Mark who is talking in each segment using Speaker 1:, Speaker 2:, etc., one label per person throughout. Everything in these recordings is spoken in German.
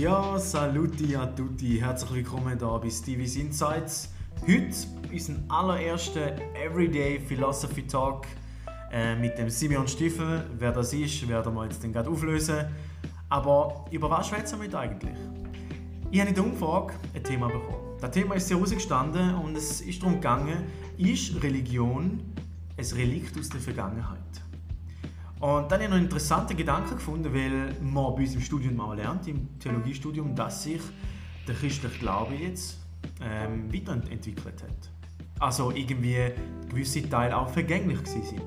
Speaker 1: Ja, saluti a tutti, herzlich willkommen hier bei Stevie's Insights. Heute unseren allerersten Everyday Philosophy Talk äh, mit dem Simeon Stiefel. Wer das ist, werden wir jetzt gerade auflösen. Aber über was schwätzen wir eigentlich? Ich habe in der Umfrage ein Thema bekommen. Das Thema ist sehr rausgestanden und es ist darum gegangen, ist Religion ein Relikt aus der Vergangenheit? Und dann habe ich noch einen interessanten Gedanken gefunden, weil man bei uns im Studium mal lernt, im Theologiestudium, dass sich der christliche Glaube jetzt ähm, weiterentwickelt hat. Also irgendwie gewisse Teile auch vergänglich sind.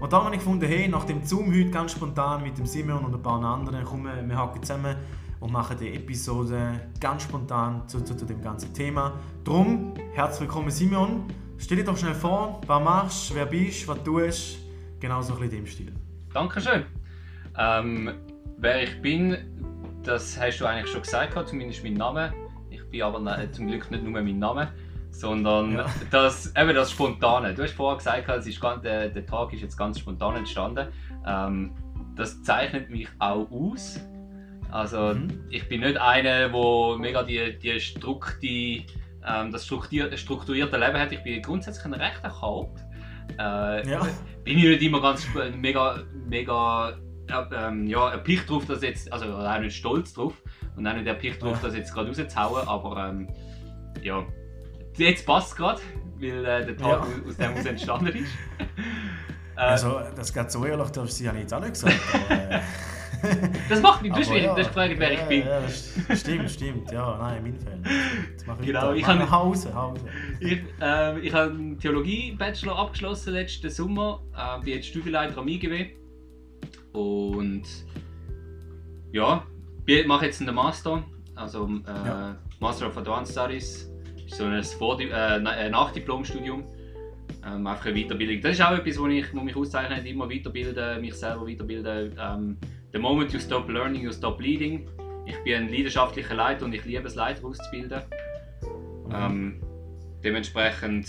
Speaker 1: Und da habe ich gefunden, hey, nach dem Zoom heute ganz spontan mit dem Simon und ein paar anderen, kommen wir hacken zusammen und machen die Episode ganz spontan zu, zu, zu dem ganzen Thema. Drum, herzlich willkommen Simon. Stell dir doch schnell vor, was machst, wer bist, was tust, genau so ein bisschen in dem Stil.
Speaker 2: Dankeschön. Ähm, wer ich bin, das hast du eigentlich schon gesagt, zumindest mein Name. Ich bin aber nicht, zum Glück nicht nur mein Name, sondern ja. das, eben das Spontane. Du hast vorher gesagt, es ist ganz, der, der Tag ist jetzt ganz spontan entstanden. Ähm, das zeichnet mich auch aus. Also mhm. ich bin nicht einer, der mega die, die strukti, ähm, das strukturierte Leben hat. Ich bin grundsätzlich ein rechter Chaot. Äh, ja. Bin ich nicht immer ganz mega, mega ähm, ja, erpicht drauf, dass jetzt, also auch nicht stolz drauf und auch nicht erpicht drauf, ja. das jetzt gerade rauszuhauen, aber ähm, ja, jetzt passt es gerade, weil äh, der Tag ja. aus dem aus entstanden ist.
Speaker 1: also, das geht so ehrlich, das habe ich jetzt auch nicht gesagt. Aber, äh,
Speaker 2: das macht mich, du hast ja, das gefragt, wer
Speaker 1: ja,
Speaker 2: ich bin.
Speaker 1: Ja, stimmt, stimmt, ja, nein, in meinem Fall.
Speaker 2: Jetzt mache ich genau, ich habe Hause, Hause. Ich, äh, ich habe einen Theologie-Bachelor abgeschlossen letzten Sommer, äh, bin jetzt Studienleiter am IGW und ja, ich mache jetzt einen Master, also äh, Master of Advanced Studies, so ein Vor äh, Nachdiplomstudium. Ähm, einfach eine Weiterbildung. Das ist auch etwas, wo ich wo mich auszeichnet, immer weiterbilden, mich selber weiterbilden. Ähm, The moment you stop learning, you stop leading. Ich bin ein leidenschaftlicher Leiter und ich liebe es, Leiter auszubilden. Mhm. Ähm, dementsprechend,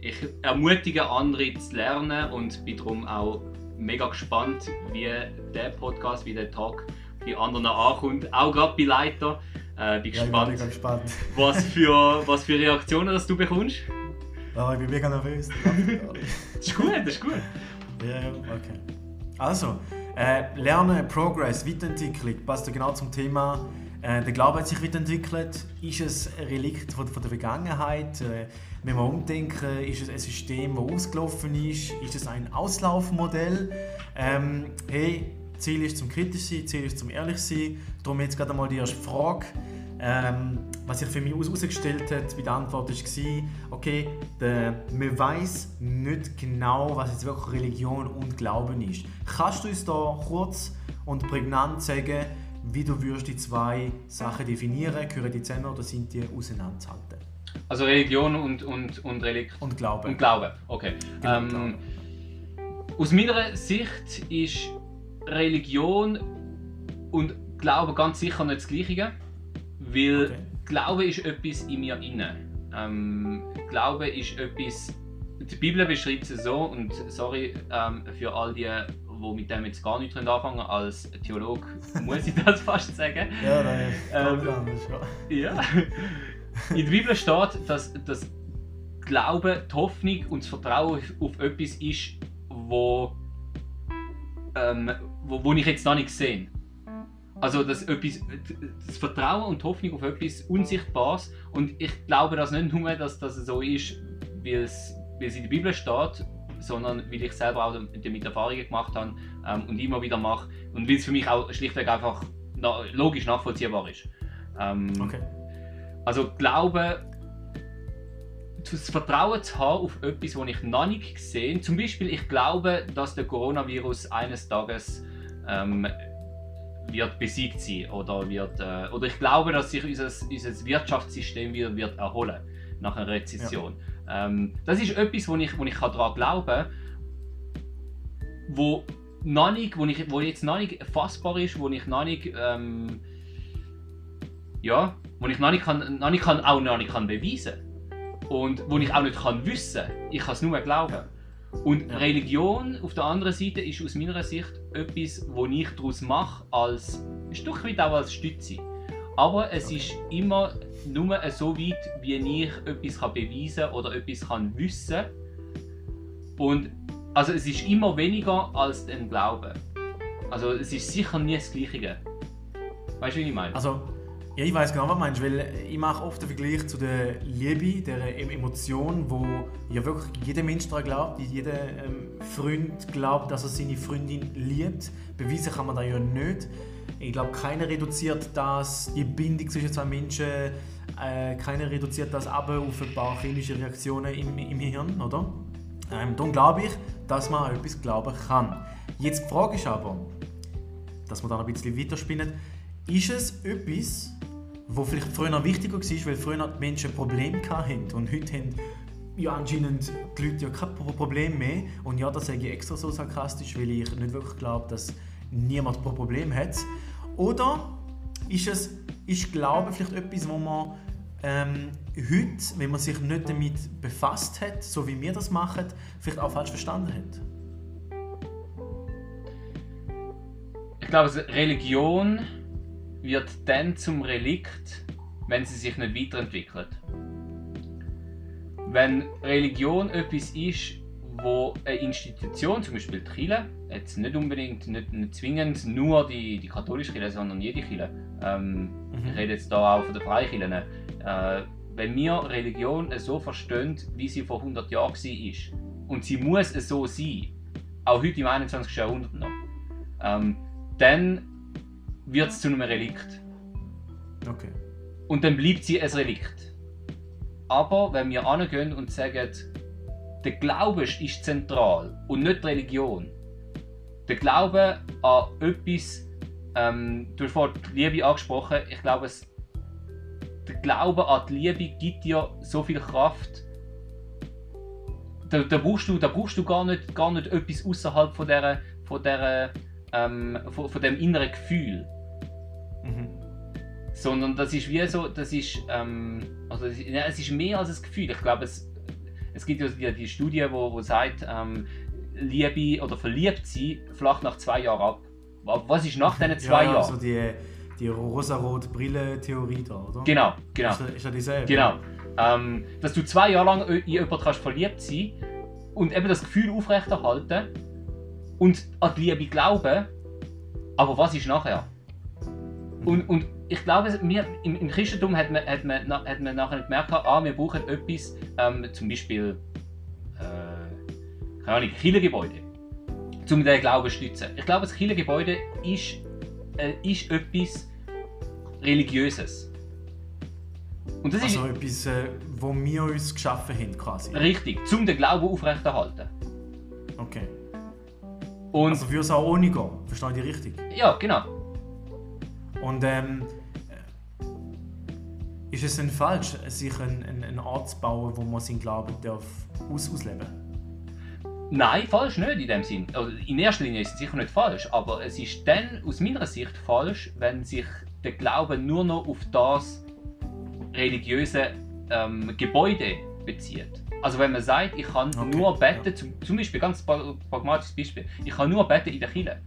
Speaker 2: ich ermutige andere zu lernen und bin darum auch mega gespannt, wie der Podcast, wie der Talk bei anderen ankommt. Auch gerade bei Leiter. Äh, bin gespannt, ja, gespannt. was, für, was für Reaktionen das du bekommst.
Speaker 1: Oh, ich bin mega nervös.
Speaker 2: das ist gut, das ist gut.
Speaker 1: Ja, okay. Also, äh, Lernen, Progress, Weiterentwicklung passt genau zum Thema. Äh, der Glaube hat sich weiterentwickelt. Ist es ein Relikt von, von der Vergangenheit? Äh, wenn wir umdenken, ist es ein System, das ausgelaufen ist? Ist es ein Auslaufmodell? Ähm, hey, Ziel ist zum kritisch sein, Ziel ist zum ehrlich sein. Darum jetzt gerade mal die erste Frage. Ähm, was sich für mich herausgestellt hat bei der Antwort war, okay, der, man weiß nicht genau, was jetzt wirklich Religion und Glauben ist. Kannst du uns da kurz und prägnant sagen, wie du würdest die zwei Sachen definieren? Gehören die zusammen oder sind die auseinanderzuhalten?
Speaker 2: Also Religion und, und, und Religion.
Speaker 1: Und Glaube.
Speaker 2: Und Glaube, okay. Genau, ähm, Glaube. Aus meiner Sicht ist Religion und Glaube ganz sicher nicht das Gleiche. Weil okay. Glaube ist etwas in mir inne. Ähm, Glaube ist etwas. Die Bibel beschreibt es so, und sorry ähm, für all die, die mit dem jetzt gar nicht anfangen als Theologe muss ich das fast sagen.
Speaker 1: Ja, nein, ähm,
Speaker 2: ja. In der Bibel steht, dass das Glaube, die Hoffnung und das Vertrauen auf etwas ist, wo, ähm, wo, wo ich jetzt noch nicht sehe. Also das, etwas, das Vertrauen und die Hoffnung auf etwas Unsichtbares. Und ich glaube das nicht nur, dass das so ist, wie es, wie es in der Bibel steht, sondern weil ich selber auch damit Erfahrungen gemacht habe ähm, und immer wieder mache. Und weil es für mich auch schlichtweg einfach na, logisch nachvollziehbar ist. Ähm, okay. Also glaube, das Vertrauen zu haben auf etwas, das ich noch nicht gesehen Zum Beispiel, ich glaube, dass der Coronavirus eines Tages ähm, wird besiegt sein oder wird äh, oder ich glaube, dass sich unser, unser Wirtschaftssystem wieder wird erholen nach einer Rezession. Ja. Ähm, das ist etwas, wo ich, wo ich daran glauben wo noch nicht, wo, ich, wo jetzt noch nicht fassbar ist, wo ich noch nicht ähm, ja, wo ich noch nicht, kann, noch nicht kann, auch noch nicht kann beweisen und wo ich auch nicht kann wissen. Ich kann es nur glauben. Und Religion auf der anderen Seite ist aus meiner Sicht etwas, wo ich daraus mache, als ein Stück weit auch als Stütze. Aber es ist immer nur so weit, wie ich etwas kann beweisen oder etwas kann wissen Und also es ist immer weniger als ein Glauben. Also es ist sicher nie das Gleiche. Weißt du, wie ich meine?
Speaker 1: Also, ja, ich weiß genau, was du meinst, weil ich mache oft den Vergleich zu der Liebe, der Emotion, wo ja wirklich jeder Mensch daran glaubt, jeder ähm, Freund glaubt, dass er seine Freundin liebt. Beweisen kann man das ja nicht. Ich glaube, keiner reduziert das, die Bindung zwischen zwei Menschen, äh, keiner reduziert das aber auf ein paar chemische Reaktionen im, im Hirn, oder? Ähm, darum glaube ich, dass man an etwas glauben kann. Jetzt die Frage ist aber, dass wir dann ein bisschen weiterspinnen, ist es etwas, wo vielleicht früher wichtiger war, weil früher die Menschen Probleme hatten und heute haben ja anscheinend die Leute ja kein Problem mehr. Und ja, das sage ich extra so sarkastisch, weil ich nicht wirklich glaube, dass niemand ein Problem hat. Oder ist es, ist Glaube vielleicht etwas, wo man ähm, heute, wenn man sich nicht damit befasst hat, so wie wir das machen, vielleicht auch falsch verstanden hat?
Speaker 2: Ich glaube, Religion wird dann zum Relikt, wenn sie sich nicht weiterentwickelt. Wenn Religion etwas ist, wo eine Institution, zum Beispiel die Kirche, jetzt nicht unbedingt, nicht, nicht zwingend nur die, die katholische Kirche, sondern jede Kirche, ähm, mhm. ich rede jetzt da auch von den Freikirchen, äh, wenn wir Religion so verstehen, wie sie vor 100 Jahren war, und sie muss so sein, auch heute im 21. Jahrhundert noch, ähm, dann wird es zu einem Relikt.
Speaker 1: Okay.
Speaker 2: Und dann bleibt sie ein Relikt. Aber wenn wir angehen und sagen, der Glaube ist zentral und nicht die Religion. Der Glaube an etwas, ähm, du hast vorhin die Liebe angesprochen, ich glaube, es, der Glaube an die Liebe gibt dir so viel Kraft. Da, da, brauchst, du, da brauchst du gar nicht, gar nicht etwas außerhalb von, der, von, ähm, von, von dem inneren Gefühl. Mhm. Sondern das ist wie so, das ist, ähm, also es ist mehr als ein Gefühl. Ich glaube, es, es gibt ja die, die Studie, wo, wo sagt, ähm, Liebe oder verliebt sein flacht nach zwei Jahren ab. Was ist nach diesen zwei ja, Jahren?
Speaker 1: Also die, die rosa-rote Brille-Theorie da, oder?
Speaker 2: Genau, genau.
Speaker 1: Ist, ist ja dieselbe?
Speaker 2: Genau. Ähm, dass du zwei Jahre lang in jemanden kannst verliebt sein und eben das Gefühl aufrechterhalten und an die Liebe glauben, aber was ist nachher? Und, und ich glaube, wir, im, im Christentum hat man, hat, man, hat man nachher gemerkt, ah, wir brauchen etwas, ähm, zum Beispiel, äh, keine Ahnung, Kirchengebäude, um den Glauben zu stützen. Ich glaube, das Kirchengebäude ist, äh, ist etwas Religiöses.
Speaker 1: Und das also ist etwas, äh, wo wir uns geschaffen haben, quasi.
Speaker 2: Richtig, um den Glauben aufrechterhalten.
Speaker 1: Okay. Und also würde es auch ohne gehen, verstehe ich richtig?
Speaker 2: Ja, genau.
Speaker 1: Und ähm, ist es denn falsch, sich einen, einen, einen Ort zu bauen, wo man seinen Glauben darf aus ausleben
Speaker 2: Nein, falsch nicht in dem Sinn. Also in erster Linie ist es sicher nicht falsch, aber es ist dann aus meiner Sicht falsch, wenn sich der Glaube nur noch auf das religiöse ähm, Gebäude bezieht. Also wenn man sagt, ich kann okay. nur beten, zum, zum Beispiel ganz pragmatisches Beispiel, ich kann nur beten in der Kirche.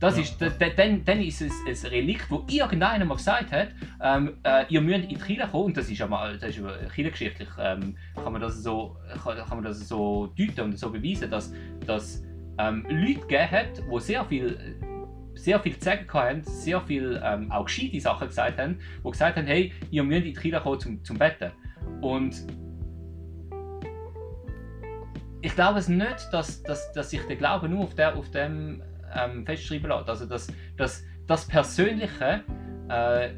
Speaker 2: Das ja. ist, dann, dann ist es ein Relikt, wo irgendeiner mal gesagt hat, ähm, äh, ihr müsst in die Kirche kommen, und das ist aber das ist kirchengeschichtlich, ähm, kann, man das so, kann, kann, man das so deuten und so beweisen, dass, dass ähm, Leute gegeben hat, die sehr viel, sehr viel zu sagen hatten, sehr viel ähm, auch gescheite Sachen gesagt haben, die gesagt haben, hey, ihr müsst in die Kirche kommen zum, zum Betten. Und ich glaube es nicht, dass, dass, dass sich der Glaube nur auf, der, auf dem ähm, festschreiben lässt. Also das, das, das persönliche, äh,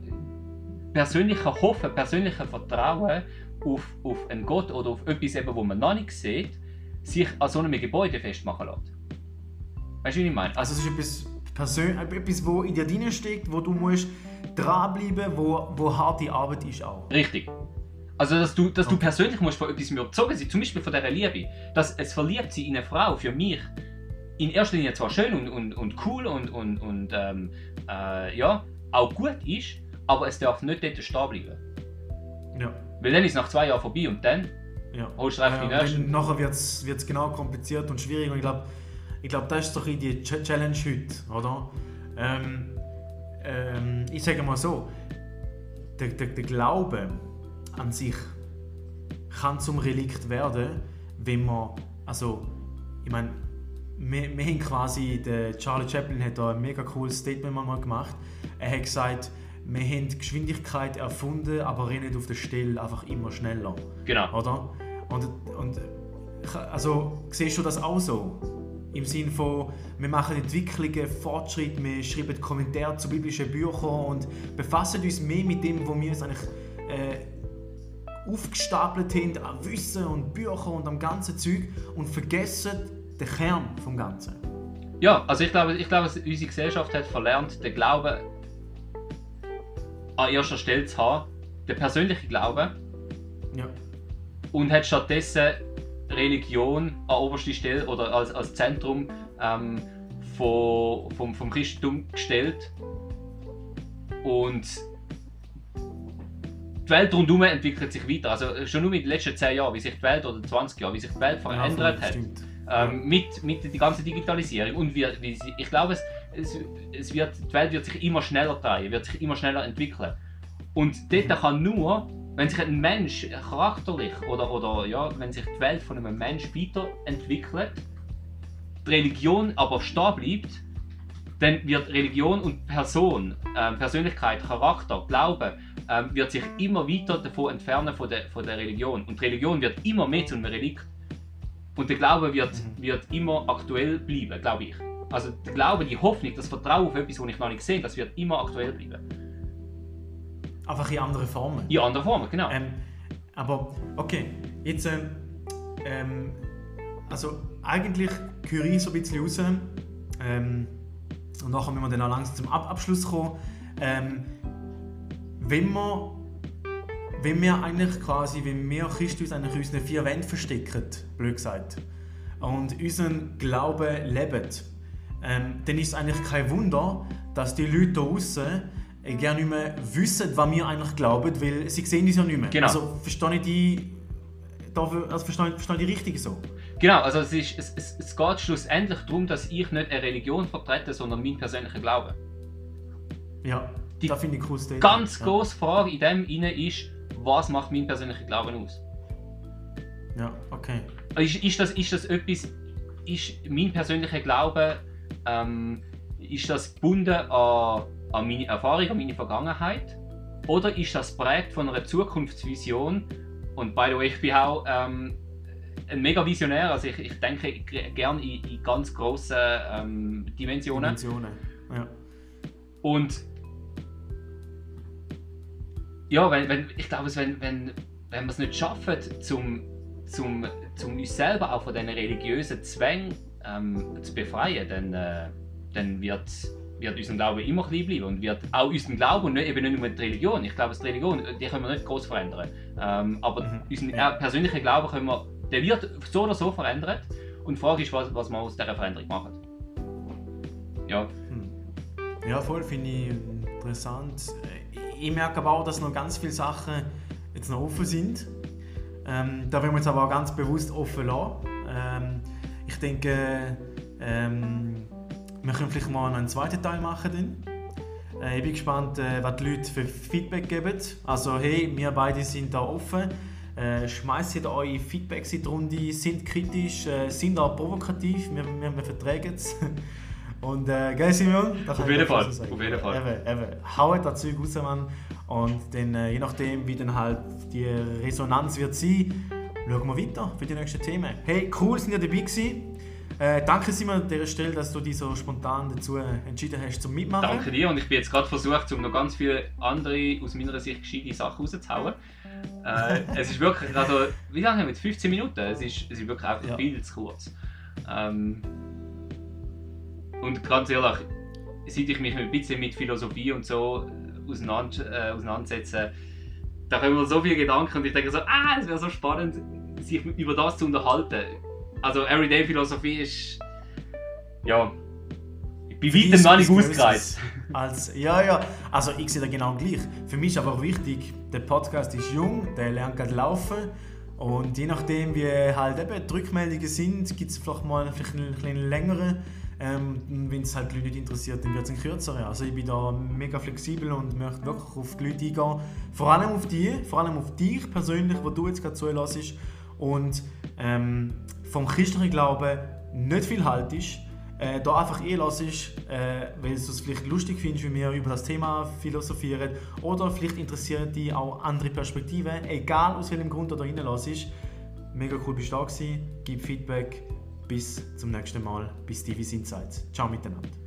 Speaker 2: persönliche Hoffen, persönliche Vertrauen auf, auf einen Gott oder auf etwas, eben, wo man noch nicht sieht, sich an so einem Gebäude festmachen lässt. Weißt du, wie ich meine?
Speaker 1: Also es ist etwas, Persön etwas, wo in dir drin steckt, wo du musst dranbleiben, wo, wo harte Arbeit ist auch.
Speaker 2: Richtig. Also, dass du, dass okay. du persönlich musst von etwas überzogen sein, zum Beispiel von dieser Liebe. Dass es verliebt sie in eine Frau für mich in erster Linie zwar schön und, und, und cool und, und, und ähm, äh, ja, auch gut ist, aber es darf nicht dort stehen bleiben.
Speaker 1: Ja.
Speaker 2: Weil dann ist es nach zwei Jahren vorbei und dann
Speaker 1: ja.
Speaker 2: holst du einfach
Speaker 1: ja, die nächste. Nachher wird es genau kompliziert und schwierig und ich glaube, ich glaub, das ist doch die Challenge heute, oder? Ähm, ähm, ich sage mal so, der, der, der Glaube an sich kann zum Relikt werden, wenn man, also, ich meine, wir, wir haben quasi, der Charlie Chaplin hat da ein mega cooles Statement mal gemacht. Er hat gesagt, wir haben die Geschwindigkeit erfunden, aber rennen auf der Stelle einfach immer schneller.
Speaker 2: Genau.
Speaker 1: Oder? Und, und also, siehst du das auch so? Im Sinne von, wir machen Entwicklungen, Fortschritte, wir schreiben Kommentare zu biblischen Büchern und befassen uns mehr mit dem, wo wir uns eigentlich äh, aufgestapelt haben an Wissen und Büchern und am ganzen Zeug und vergessen den Kern vom Ganzen.
Speaker 2: Ja, also ich glaube, ich glaube, unsere Gesellschaft hat verlernt, den Glauben an erster Stelle zu haben, den persönlichen Glauben.
Speaker 1: Ja.
Speaker 2: Und hat stattdessen Religion an oberste Stelle oder als, als Zentrum ähm, von, vom, vom Christentum gestellt. Und die Welt rundherum entwickelt sich weiter. Also schon nur mit den letzten 10 Jahren, wie sich die Welt oder 20 Jahre, wie sich die Welt verändert
Speaker 1: ja,
Speaker 2: hat. Ähm, mit, mit der ganzen Digitalisierung. Und sie, ich glaube, es, es, es wird, die Welt wird sich immer schneller drehen, wird sich immer schneller entwickeln. Und dort mhm. kann nur, wenn sich ein Mensch charakterlich oder, oder ja, wenn sich die Welt von einem Mensch weiterentwickelt, die Religion aber stehen bleibt, dann wird Religion und Person, äh, Persönlichkeit, Charakter, Glaube, äh, wird sich immer weiter davon entfernen von der, von der Religion. Und die Religion wird immer mehr zu einem Relikt. Und der Glaube wird, mhm. wird immer aktuell bleiben, glaube ich. Also der Glaube, die Hoffnung, das Vertrauen auf etwas, was ich noch nicht sehe, das wird immer aktuell bleiben.
Speaker 1: Einfach in anderen Formen.
Speaker 2: In anderen Formen, genau.
Speaker 1: Ähm, aber okay, jetzt ähm, ähm, also eigentlich höre ich so ein bisschen raus ähm, und nachher müssen wir dann auch langsam zum Ab Abschluss kommen. Ähm, wenn wir wenn wir eigentlich quasi, wenn wir Christus eigentlich unseren vier Wänden verstecken, blöd gesagt, und unseren Glauben leben, ähm, dann ist es eigentlich kein Wunder, dass die Leute da draußen äh, gerne nicht mehr wissen, was wir eigentlich glauben, weil sie sehen uns ja nicht mehr.
Speaker 2: Genau.
Speaker 1: Also verstehe ich die, also verstehe, verstehe ich die richtig so?
Speaker 2: Genau, also es, ist, es, es, es geht schlussendlich darum, dass ich nicht eine Religion vertrete, sondern meinen persönlichen Glauben.
Speaker 1: Ja,
Speaker 2: die
Speaker 1: das finde ich cool. Statement.
Speaker 2: Ganz ja. grosse Frage in dem inne ist, was macht mein persönlicher Glauben aus?
Speaker 1: Ja, okay.
Speaker 2: Ist, ist, das, ist das etwas, ist mein persönlicher Glaube, ähm, ist das gebunden an, an meine Erfahrung, an meine Vergangenheit? Oder ist das prägt von einer Zukunftsvision? Und by the way, ich bin auch ähm, ein mega Visionär, also ich, ich denke gerne in, in, ganz grossen ähm, Dimensionen.
Speaker 1: Dimensionen, ja.
Speaker 2: Und ja, wenn, wenn, ich glaube, wenn, wenn, wenn wir es nicht schaffen, zum, zum, zum uns selber auch von diesen religiösen Zwängen ähm, zu befreien, dann, äh, dann wird, wird unser Glaube immer klein bleiben und wird auch unseren Glauben und nicht, eben nicht nur die Religion. Ich glaube, die Religion, die können wir nicht groß verändern. Ähm, aber mhm. unseren ja. persönlichen Glauben können wir, der wird so oder so verändert. Und die Frage ist, was, was wir aus dieser Veränderung machen. Ja. Hm.
Speaker 1: Ja, voll, finde ich interessant ich merke aber auch, dass noch ganz viele Sachen jetzt noch offen sind. Ähm, da wollen wir uns aber auch ganz bewusst offen lassen. Ähm, ich denke, ähm, wir können vielleicht mal einen zweiten Teil machen. Dann. Äh, ich bin gespannt, äh, was die Leute für Feedback geben. Also hey, wir beide sind da offen. Äh, schmeißt eure Feedbacks in die Runde, sind kritisch, äh, sind auch provokativ, wir, wir, wir vertragen es. Und äh, gell Simon?
Speaker 2: Auf jeden Fall, auf jeden Fall.
Speaker 1: Eben, eben. Haut das Zeug raus, Mann. Und dann, äh, je nachdem, wie dann halt die Resonanz wird sein, schauen wir weiter für die nächsten Themen. Hey, cool, sind ihr dabei gewesen. Äh, danke Simon an dieser Stelle, dass du dich so spontan dazu entschieden hast zum Mitmachen.
Speaker 2: Danke dir und ich bin jetzt gerade versucht, um noch ganz viele andere aus meiner Sicht gescheite Sachen rauszuhauen. Äh, es ist wirklich, also wie lange haben wir jetzt? 15 Minuten? Es ist, es ist wirklich einfach ja. viel zu kurz. Ähm, und ganz ehrlich, seit ich mich ein bisschen mit Philosophie und so auseinander, äh, auseinandersetze, da kommen mir so viele Gedanken und ich denke so, ah, es wäre so spannend, sich über das zu unterhalten. Also Everyday-Philosophie ist, ja, bei weitem noch nicht ausgereizt.
Speaker 1: Als, ja, ja, also ich sehe da genau gleich. Für mich ist aber wichtig, der Podcast ist jung, der lernt gerade laufen und je nachdem wie halt eben die Rückmeldungen sind, gibt es vielleicht mal vielleicht einen, einen längeren Ähm, Wenn es halt die Leute nicht interessiert, dann wird es ein kürzerer. Also ich bin da mega flexibel und möchte wirklich auf die Leute eingehen. Vor allem auf die, vor allem auf dich persönlich, wo du jetzt gerade zulässt und ähm, vom christlichen Glauben nicht viel haltest äh, da einfach eh lass ist, äh, weil du es vielleicht lustig findest, wie wir über das Thema philosophieren oder vielleicht interessieren dich auch andere Perspektiven, egal aus welchem Grund du da rein ist. Mega cool bist du da gewesen, gib Feedback, bis zum nächsten Mal, bis Stevie's Insights. Ciao miteinander.